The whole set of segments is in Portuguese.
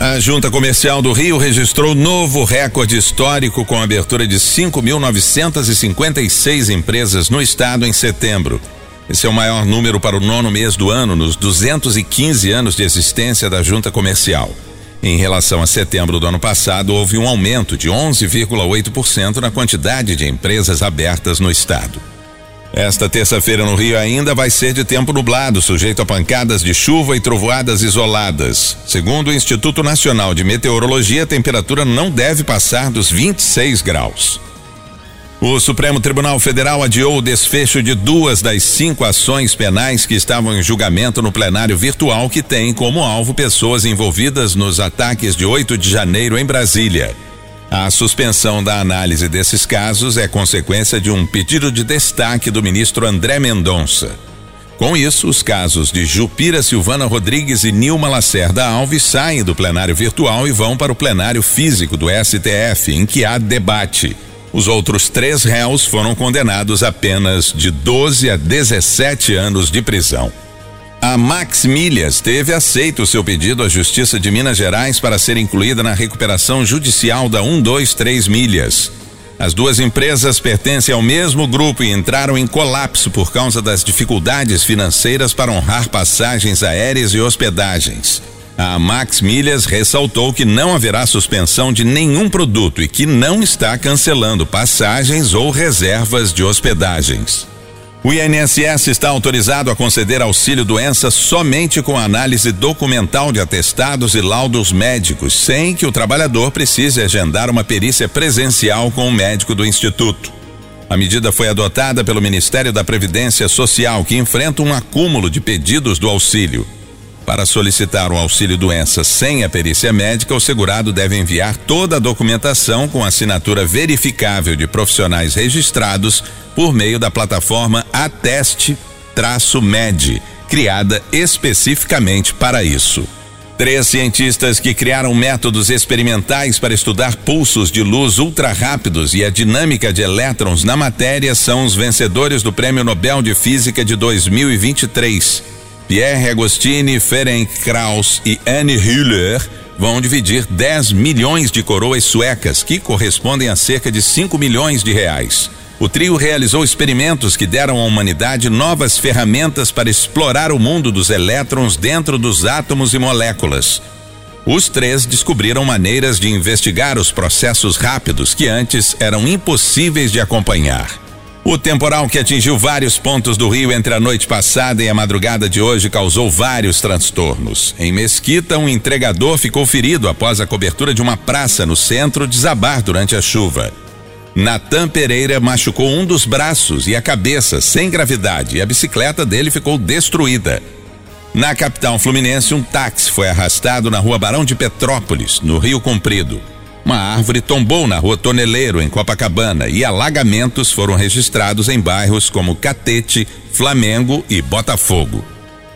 A Junta Comercial do Rio registrou novo recorde histórico com a abertura de 5.956 empresas no estado em setembro. Esse é o maior número para o nono mês do ano nos 215 anos de existência da Junta Comercial. Em relação a setembro do ano passado, houve um aumento de 11,8% na quantidade de empresas abertas no estado. Esta terça-feira no Rio ainda vai ser de tempo nublado, sujeito a pancadas de chuva e trovoadas isoladas. Segundo o Instituto Nacional de Meteorologia, a temperatura não deve passar dos 26 graus. O Supremo Tribunal Federal adiou o desfecho de duas das cinco ações penais que estavam em julgamento no plenário virtual que tem como alvo pessoas envolvidas nos ataques de 8 de janeiro em Brasília. A suspensão da análise desses casos é consequência de um pedido de destaque do ministro André Mendonça. Com isso, os casos de Jupira Silvana Rodrigues e Nilma Lacerda Alves saem do plenário virtual e vão para o plenário físico do STF, em que há debate. Os outros três réus foram condenados a apenas de 12 a 17 anos de prisão. A Max Milhas teve aceito seu pedido à Justiça de Minas Gerais para ser incluída na recuperação judicial da 123 Milhas. As duas empresas pertencem ao mesmo grupo e entraram em colapso por causa das dificuldades financeiras para honrar passagens aéreas e hospedagens. A Max Milhas ressaltou que não haverá suspensão de nenhum produto e que não está cancelando passagens ou reservas de hospedagens. O INSS está autorizado a conceder auxílio doença somente com análise documental de atestados e laudos médicos, sem que o trabalhador precise agendar uma perícia presencial com o médico do instituto. A medida foi adotada pelo Ministério da Previdência Social, que enfrenta um acúmulo de pedidos do auxílio. Para solicitar o auxílio doença sem a perícia médica, o segurado deve enviar toda a documentação com assinatura verificável de profissionais registrados por meio da plataforma Ateste-Med, criada especificamente para isso. Três cientistas que criaram métodos experimentais para estudar pulsos de luz ultra rápidos e a dinâmica de elétrons na matéria são os vencedores do Prêmio Nobel de Física de 2023. Pierre Agostini, Ferenc Krauss e Anne Hüller vão dividir 10 milhões de coroas suecas, que correspondem a cerca de 5 milhões de reais. O trio realizou experimentos que deram à humanidade novas ferramentas para explorar o mundo dos elétrons dentro dos átomos e moléculas. Os três descobriram maneiras de investigar os processos rápidos que antes eram impossíveis de acompanhar. O temporal que atingiu vários pontos do Rio entre a noite passada e a madrugada de hoje causou vários transtornos. Em Mesquita, um entregador ficou ferido após a cobertura de uma praça no centro desabar durante a chuva. Natan Pereira machucou um dos braços e a cabeça sem gravidade e a bicicleta dele ficou destruída. Na capital fluminense, um táxi foi arrastado na rua Barão de Petrópolis, no Rio Comprido. Uma árvore tombou na rua Toneleiro, em Copacabana, e alagamentos foram registrados em bairros como Catete, Flamengo e Botafogo.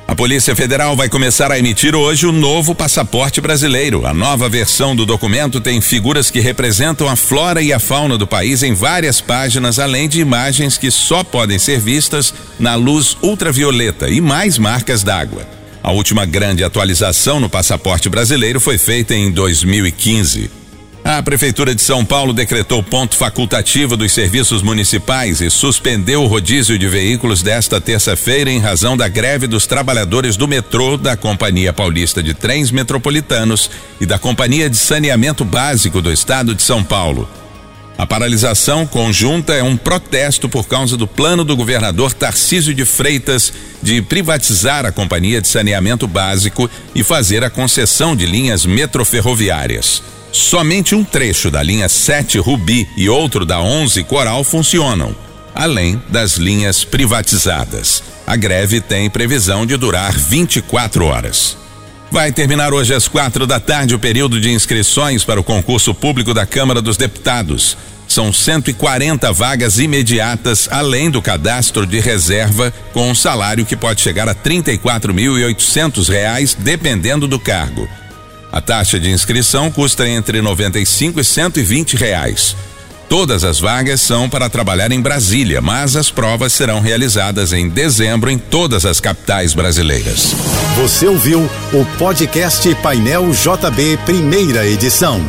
A Polícia Federal vai começar a emitir hoje o novo passaporte brasileiro. A nova versão do documento tem figuras que representam a flora e a fauna do país em várias páginas, além de imagens que só podem ser vistas na luz ultravioleta e mais marcas d'água. A última grande atualização no passaporte brasileiro foi feita em 2015. A Prefeitura de São Paulo decretou ponto facultativo dos serviços municipais e suspendeu o rodízio de veículos desta terça-feira em razão da greve dos trabalhadores do metrô, da Companhia Paulista de Trens Metropolitanos e da Companhia de Saneamento Básico do Estado de São Paulo. A paralisação conjunta é um protesto por causa do plano do governador Tarcísio de Freitas de privatizar a Companhia de Saneamento Básico e fazer a concessão de linhas metroferroviárias. Somente um trecho da linha 7 Rubi e outro da 11 Coral funcionam, além das linhas privatizadas. A greve tem previsão de durar 24 horas. Vai terminar hoje às quatro da tarde o período de inscrições para o concurso público da Câmara dos Deputados. São 140 vagas imediatas, além do cadastro de reserva, com um salário que pode chegar a 34.800 reais, dependendo do cargo. A taxa de inscrição custa entre 95 e 120 reais. Todas as vagas são para trabalhar em Brasília, mas as provas serão realizadas em dezembro em todas as capitais brasileiras. Você ouviu o podcast Painel JB, primeira edição.